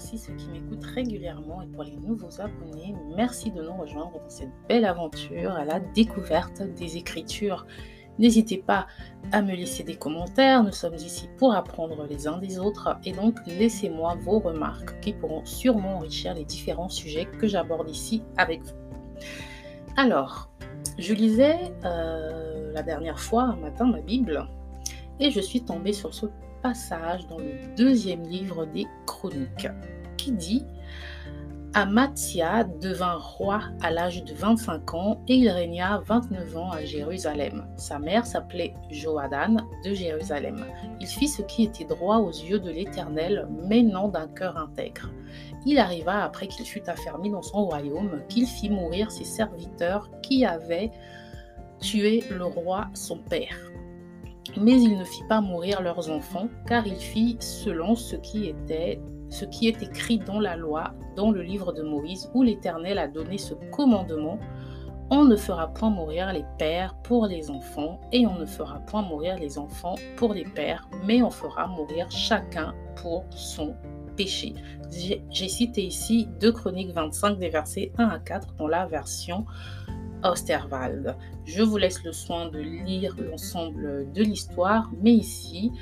remercie ceux qui m'écoutent régulièrement et pour les nouveaux abonnés, merci de nous rejoindre dans cette belle aventure à la découverte des écritures. N'hésitez pas à me laisser des commentaires, nous sommes ici pour apprendre les uns des autres et donc laissez-moi vos remarques qui pourront sûrement enrichir les différents sujets que j'aborde ici avec vous. Alors, je lisais euh, la dernière fois un matin ma Bible et je suis tombée sur ce passage dans le deuxième livre des Chroniques qui dit Amathia devint roi à l'âge de 25 ans et il régna 29 ans à Jérusalem. Sa mère s'appelait Joadan de Jérusalem. Il fit ce qui était droit aux yeux de l'Éternel, mais non d'un cœur intègre. Il arriva après qu'il fut affermi dans son royaume qu'il fit mourir ses serviteurs qui avaient tué le roi son père. Mais il ne fit pas mourir leurs enfants, car il fit selon ce qui était est écrit dans la loi, dans le livre de Moïse, où l'Éternel a donné ce commandement. On ne fera point mourir les pères pour les enfants, et on ne fera point mourir les enfants pour les pères, mais on fera mourir chacun pour son péché. J'ai cité ici 2 Chroniques 25 des versets 1 à 4 dans la version Je vous laisse le soin de lire l'ensemble de l'histoire, mais ici,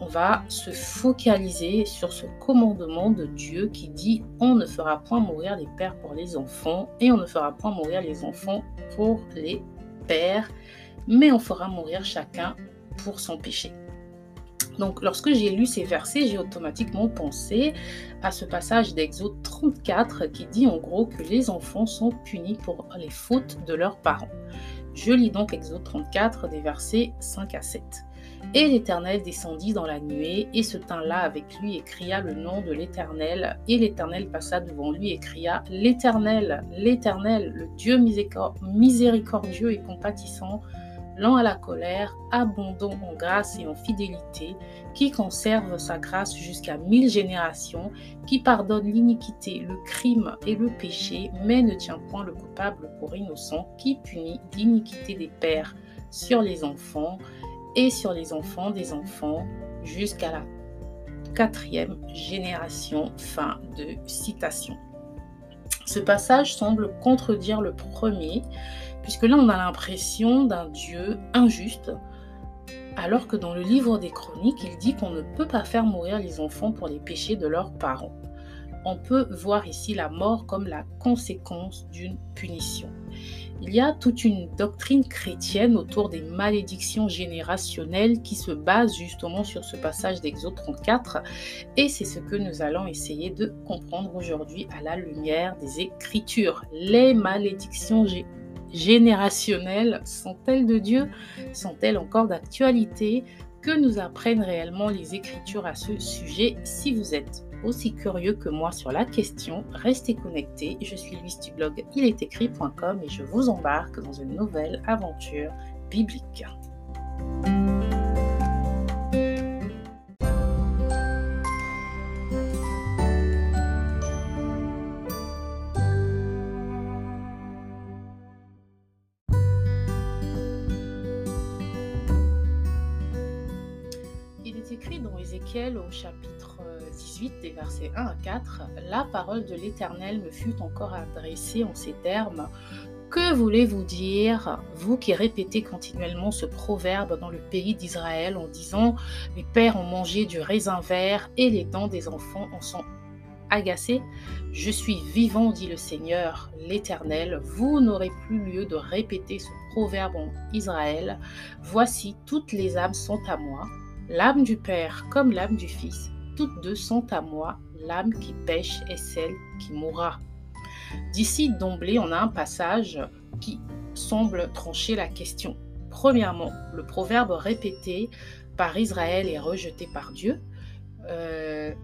on va se focaliser sur ce commandement de Dieu qui dit on ne fera point mourir les pères pour les enfants et on ne fera point mourir les enfants pour les pères, mais on fera mourir chacun pour son péché. Donc lorsque j'ai lu ces versets, j'ai automatiquement pensé à ce passage d'Exode 34 qui dit en gros que les enfants sont punis pour les fautes de leurs parents. Je lis donc Exode 34 des versets 5 à 7. Et l'Éternel descendit dans la nuée et se tint là avec lui et cria le nom de l'Éternel. Et l'Éternel passa devant lui et cria L'Éternel, l'Éternel, le Dieu miséricordieux et compatissant, lent à la colère, abondant en grâce et en fidélité, qui conserve sa grâce jusqu'à mille générations, qui pardonne l'iniquité, le crime et le péché, mais ne tient point le coupable pour innocent, qui punit l'iniquité des pères sur les enfants et sur les enfants des enfants jusqu'à la quatrième génération. Fin de citation. Ce passage semble contredire le premier, puisque là on a l'impression d'un Dieu injuste, alors que dans le livre des chroniques, il dit qu'on ne peut pas faire mourir les enfants pour les péchés de leurs parents. On peut voir ici la mort comme la conséquence d'une punition. Il y a toute une doctrine chrétienne autour des malédictions générationnelles qui se base justement sur ce passage d'Exode 34 et c'est ce que nous allons essayer de comprendre aujourd'hui à la lumière des Écritures. Les malédictions générationnelles sont-elles de Dieu? Sont-elles encore d'actualité? Que nous apprennent réellement les Écritures à ce sujet? Si vous êtes aussi curieux que moi sur la question, restez connectés. Je suis Louise du blog ilestécrit.com et je vous embarque dans une nouvelle aventure biblique. Chapitre des versets 1 à 4, la parole de l'Éternel me fut encore adressée en ces termes. Que voulez-vous dire, vous qui répétez continuellement ce proverbe dans le pays d'Israël en disant Les pères ont mangé du raisin vert et les dents des enfants en sont agacées Je suis vivant, dit le Seigneur, l'Éternel, vous n'aurez plus lieu de répéter ce proverbe en Israël. Voici, toutes les âmes sont à moi, l'âme du Père comme l'âme du Fils toutes deux sont à moi, l'âme qui pêche est celle qui mourra. D'ici d'emblée, on a un passage qui semble trancher la question. Premièrement, le proverbe répété par Israël est rejeté par Dieu. Euh,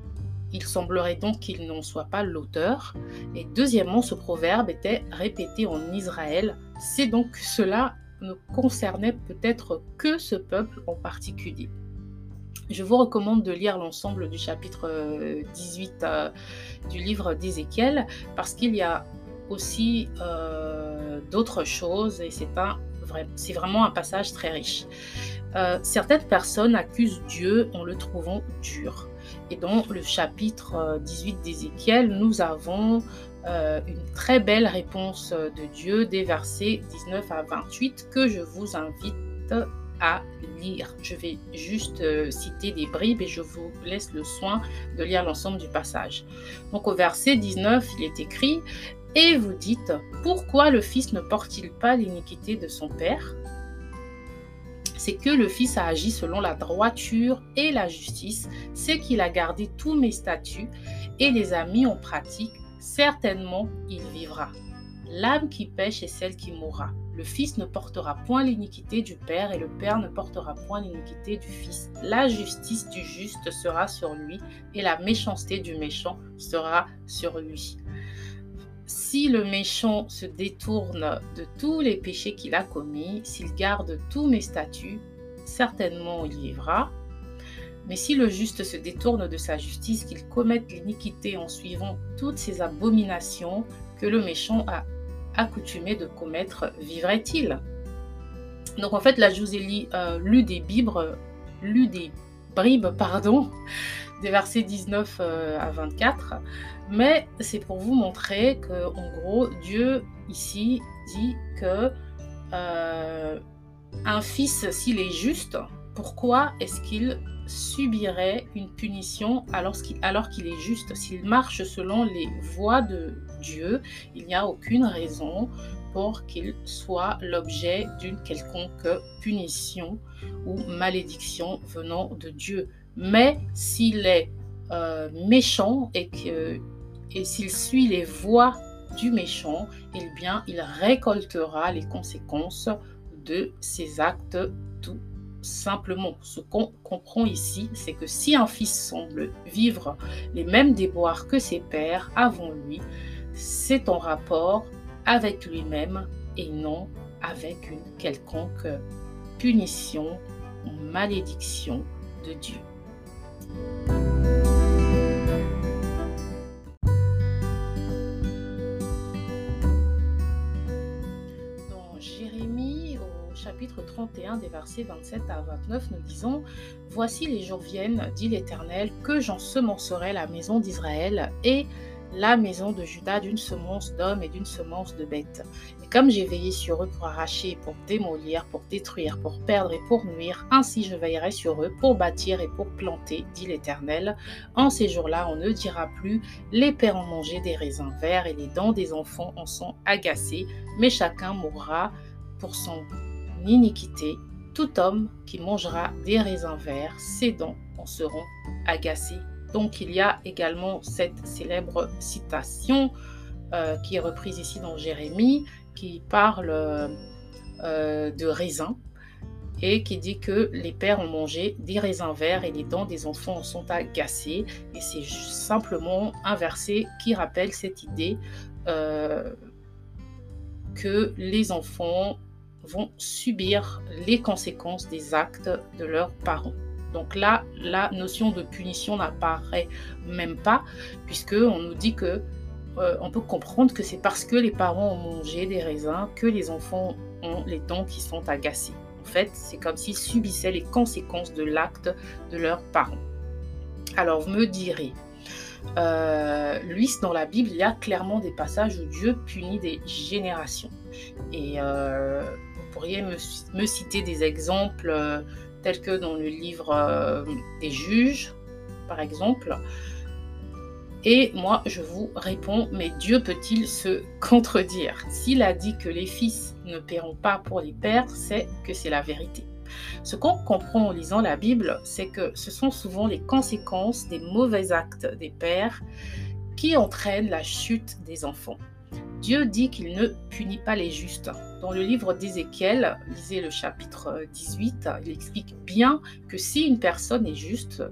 il semblerait donc qu'il n'en soit pas l'auteur. Et deuxièmement, ce proverbe était répété en Israël. C'est donc cela ne concernait peut-être que ce peuple en particulier. Je vous recommande de lire l'ensemble du chapitre 18 euh, euh, du livre d'Ézéchiel parce qu'il y a aussi euh, d'autres choses et c'est vraiment un passage très riche. certaines personnes accusent Dieu en le trouvant dur. Et dans le chapitre 18 d'Ézéchiel, nous avons une très belle réponse de Dieu des versets 19 à 28 que je vous invite à lire. Je vais juste euh, citer des bribes et je vous laisse le soin de lire l'ensemble du passage. Donc au verset 19, il est écrit Et vous dites, pourquoi le Fils ne porte-t-il pas l'iniquité de son Père? C'est que le Fils a agi selon la droiture et la justice, c'est qu'il a gardé tous mes statuts et les a mis en pratique, certainement il vivra. L'âme qui pêche est celle qui mourra. Le Fils ne portera point l'iniquité du Père et le Père ne portera point l'iniquité du Fils. La justice du juste sera sur lui et la méchanceté du méchant sera sur lui. Si le méchant se détourne de tous les péchés qu'il a commis, s'il garde tous mes statuts, certainement il vivra. Mais si le juste se détourne de sa justice, qu'il commette l'iniquité en suivant toutes ces abominations que le méchant a accoutumé de commettre vivrait-il? Donc en fait, là, je vous euh, des bibres, lu des bribes, pardon, des versets 19 euh, à 24, mais c'est pour vous montrer que, en gros, Dieu ici dit que euh, un fils, s'il est juste, pourquoi est-ce qu'il subirait une punition alors qu'il est juste? S'il marche selon les voies de Dieu, il n'y a aucune raison pour qu'il soit l'objet d'une quelconque punition ou malédiction venant de Dieu. Mais s'il est euh, méchant et, s'il suit les voies du méchant, eh bien, il récoltera les conséquences de ses actes simplement. Ce qu'on comprend ici, c'est que si un fils semble vivre les mêmes déboires que ses pères avant lui, c'est en rapport avec lui-même et non avec une quelconque punition ou malédiction de Dieu. Chapitre 31 des versets 27 à 29, nous disons Voici les jours viennent, dit l'Éternel, que j'ensemencerai la maison d'Israël et la maison de Judas d'une semence d'hommes et d'une semence de bêtes. Et comme j'ai veillé sur eux pour arracher, pour démolir, pour détruire, pour perdre et pour nuire, ainsi je veillerai sur eux pour bâtir et pour planter, dit l'Éternel. En ces jours-là, on ne dira plus, les pères ont mangé des raisins verts et les dents des enfants en sont agacées, mais chacun mourra pour son iniquité. Tout homme qui mangera des raisins verts, ses dents en seront agacées donc il y a également cette célèbre citation euh, qui est reprise ici dans Jérémie, qui parle euh, de raisins et qui dit que les pères ont mangé des raisins verts et les dents des enfants sont agacées. Et c'est simplement un verset qui rappelle cette idée euh, que les enfants vont subir les conséquences des actes de leurs parents. Donc là, la notion de punition n'apparaît même pas, puisque on nous dit que euh, on peut comprendre que c'est parce que les parents ont mangé des raisins que les enfants ont les dents qui sont agacées. En fait, c'est comme s'ils subissaient les conséquences de l'acte de leurs parents. Alors, vous me direz, euh, lui, dans la Bible, il y a clairement des passages où Dieu punit des générations. Et euh, pourriez me, citer des exemples tels que dans le livre euh, des juges, par exemple. Et moi, je vous réponds, mais Dieu peut-il se contredire? S'il a dit que les fils ne paieront pas pour les pères, c'est que c'est la vérité. Ce qu'on comprend en lisant la Bible, c'est que ce sont souvent les conséquences des mauvais actes des pères qui entraînent la chute des enfants. Dieu dit qu'il ne punit pas les justes. Dans le livre d'Ézéchiel, lisez le chapitre 18, il explique bien que si une personne est juste,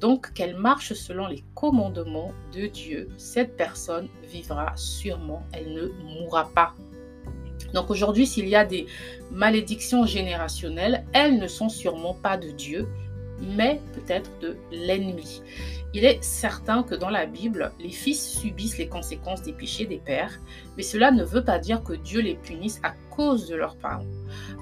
donc qu'elle marche selon les commandements de Dieu, cette personne vivra sûrement, elle ne mourra pas. Donc aujourd'hui, s'il y a des malédictions générationnelles, elles ne sont sûrement pas de Dieu, mais peut-être de l'ennemi. Il est certain que dans la Bible, les fils subissent les conséquences des péchés des pères, mais cela ne veut pas dire que Dieu les punisse à cause de leurs parents.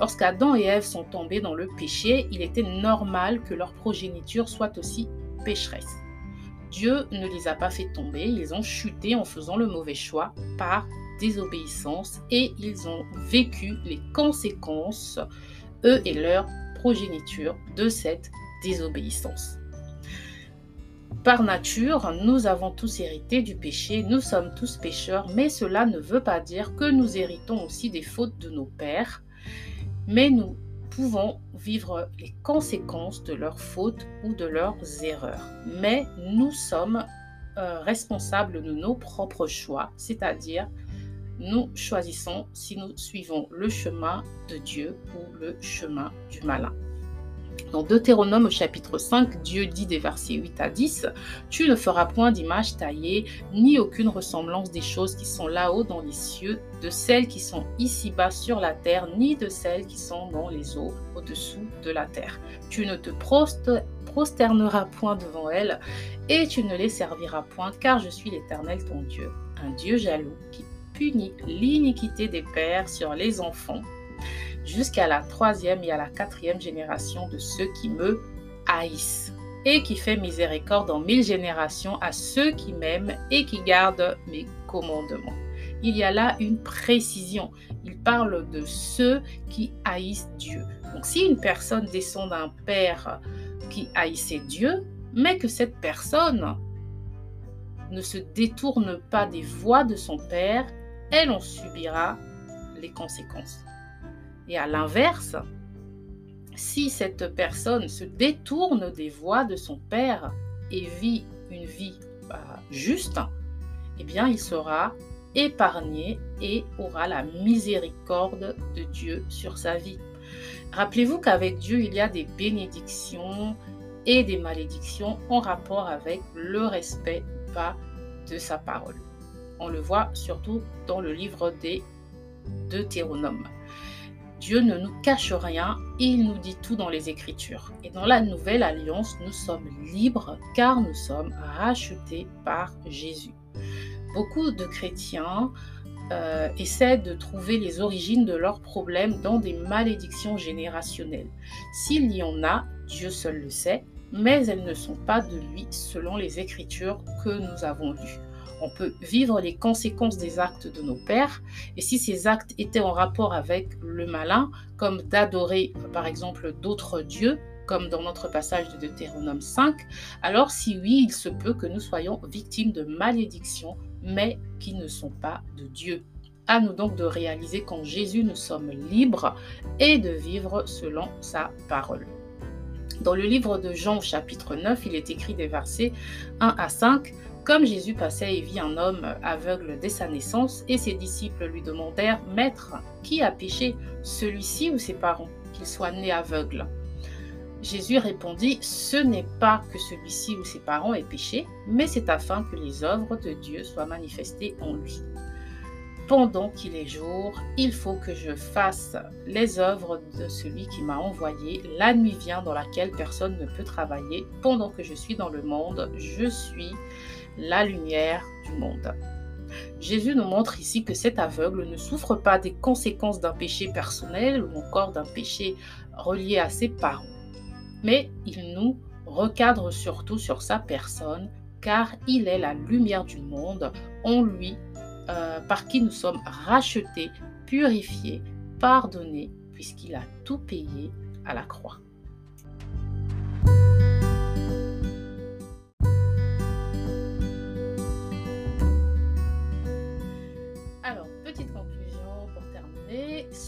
Lorsqu'Adam et Ève sont tombés dans le péché, il était normal que leur progéniture soit aussi pécheresse. Dieu ne les a pas fait tomber, ils ont chuté en faisant le mauvais choix par désobéissance et ils ont vécu les conséquences, eux et leur progéniture, de cette désobéissance. Par nature, nous avons tous hérité du péché, nous sommes tous pécheurs, mais cela ne veut pas dire que nous héritons aussi des fautes de nos pères, mais nous pouvons vivre les conséquences de leurs fautes ou de leurs erreurs. Mais nous sommes euh, responsables de nos propres choix, c'est-à-dire nous choisissons si nous suivons le chemin de Dieu ou le chemin du malin. Dans Deutéronome au chapitre 5, Dieu dit des versets 8 à 10, Tu ne feras point d'image taillée, ni aucune ressemblance des choses qui sont là-haut dans les cieux, de celles qui sont ici-bas sur la terre, ni de celles qui sont dans les eaux au-dessous de la terre. Tu ne te prosterneras point devant elles, et tu ne les serviras point, car je suis l'Éternel ton Dieu, un Dieu jaloux qui punit l'iniquité des pères sur les enfants jusqu'à la troisième et à la quatrième génération de ceux qui me haïssent, et qui fait miséricorde en mille générations à ceux qui m'aiment et qui gardent mes commandements. Il y a là une précision. Il parle de ceux qui haïssent Dieu. Donc si une personne descend d'un père qui haïssait Dieu, mais que cette personne ne se détourne pas des voies de son père, elle en subira les conséquences. Et à l'inverse, si cette personne se détourne des voies de son Père et vit une vie bah, juste, eh bien il sera épargné et aura la miséricorde de Dieu sur sa vie. Rappelez-vous qu'avec Dieu, il y a des bénédictions et des malédictions en rapport avec le respect pas de sa parole. On le voit surtout dans le livre des Deutéronomes. Dieu ne nous cache rien, il nous dit tout dans les Écritures. Et dans la nouvelle alliance, nous sommes libres car nous sommes rachetés par Jésus. Beaucoup de chrétiens euh, essaient de trouver les origines de leurs problèmes dans des malédictions générationnelles. S'il y en a, Dieu seul le sait, mais elles ne sont pas de lui selon les Écritures que nous avons lues on peut vivre les conséquences des actes de nos pères. Et si ces actes étaient en rapport avec le malin, comme d'adorer par exemple d'autres dieux, comme dans notre passage de Deutéronome 5, alors si oui, il se peut que nous soyons victimes de malédictions, mais qui ne sont pas de Dieu. À nous donc de réaliser qu'en Jésus nous sommes libres et de vivre selon sa parole. Dans le livre de Jean chapitre 9, il est écrit des versets 1 à 5. Comme Jésus passait et vit un homme aveugle dès sa naissance, et ses disciples lui demandèrent, Maître, qui a péché, celui-ci ou ses parents, qu'il soit né aveugle? Jésus répondit, Ce n'est pas que celui-ci ou ses parents aient péché, mais c'est afin que les œuvres de Dieu soient manifestées en lui. Pendant qu'il est jour, il faut que je fasse les œuvres de celui qui m'a envoyé. La nuit vient dans laquelle personne ne peut travailler. Pendant que je suis dans le monde, je suis la lumière du monde. Jésus nous montre ici que cet aveugle ne souffre pas des conséquences d'un péché personnel ou encore d'un péché relié à ses parents, mais il nous recadre surtout sur sa personne car il est la lumière du monde, en lui, euh, par qui nous sommes rachetés, purifiés, pardonnés, puisqu'il a tout payé à la croix.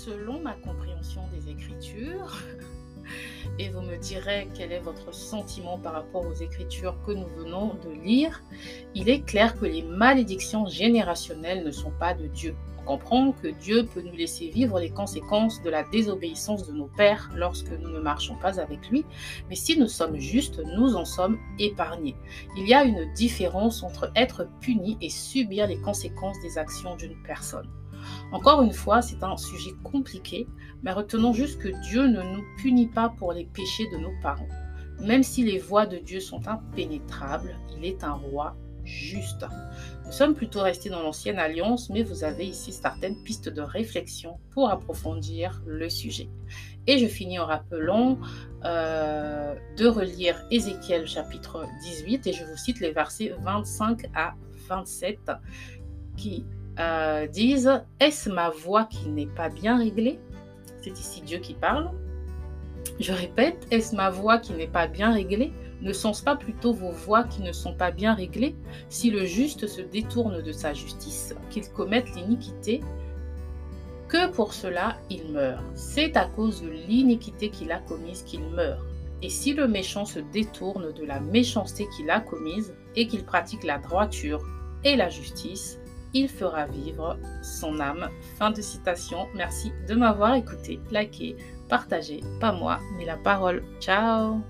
selon ma compréhension des Écritures, et vous me direz quel est votre sentiment par rapport aux Écritures que nous venons de lire, il est clair que les malédictions générationnelles ne sont pas de Dieu. On comprend que Dieu peut nous laisser vivre les conséquences de la désobéissance de nos pères lorsque nous ne marchons pas avec lui, mais si nous sommes justes, nous en sommes épargnés. Il y a une différence entre être puni et subir les conséquences des actions d'une personne. Encore une fois, c'est un sujet compliqué, mais retenons juste que Dieu ne nous punit pas pour les péchés de nos parents. Même si les voies de Dieu sont impénétrables, il est un roi juste. Nous sommes plutôt restés dans l'ancienne alliance, mais vous avez ici certaines pistes de réflexion pour approfondir le sujet. Et je finis en rappelant euh, de relire Ézéchiel chapitre 18 et je vous cite les versets 25 à 27 qui euh, disent Est-ce ma voix qui n'est pas bien réglée? C'est ici Dieu qui parle. Je répète, est-ce ma voix qui n'est pas bien réglée? Ne sont-ce pas plutôt vos voix qui ne sont pas bien réglées? Si le juste se détourne de sa justice, qu'il commette l'iniquité, que pour cela il meurt. C'est à cause de l'iniquité qu'il a commise qu'il meurt. Et si le méchant se détourne de la méchanceté qu'il a commise et qu'il pratique la droiture et la justice, il fera vivre son âme. Fin de citation. Merci de m'avoir écouté, liké, partagé. Pas moi, mais la parole. Ciao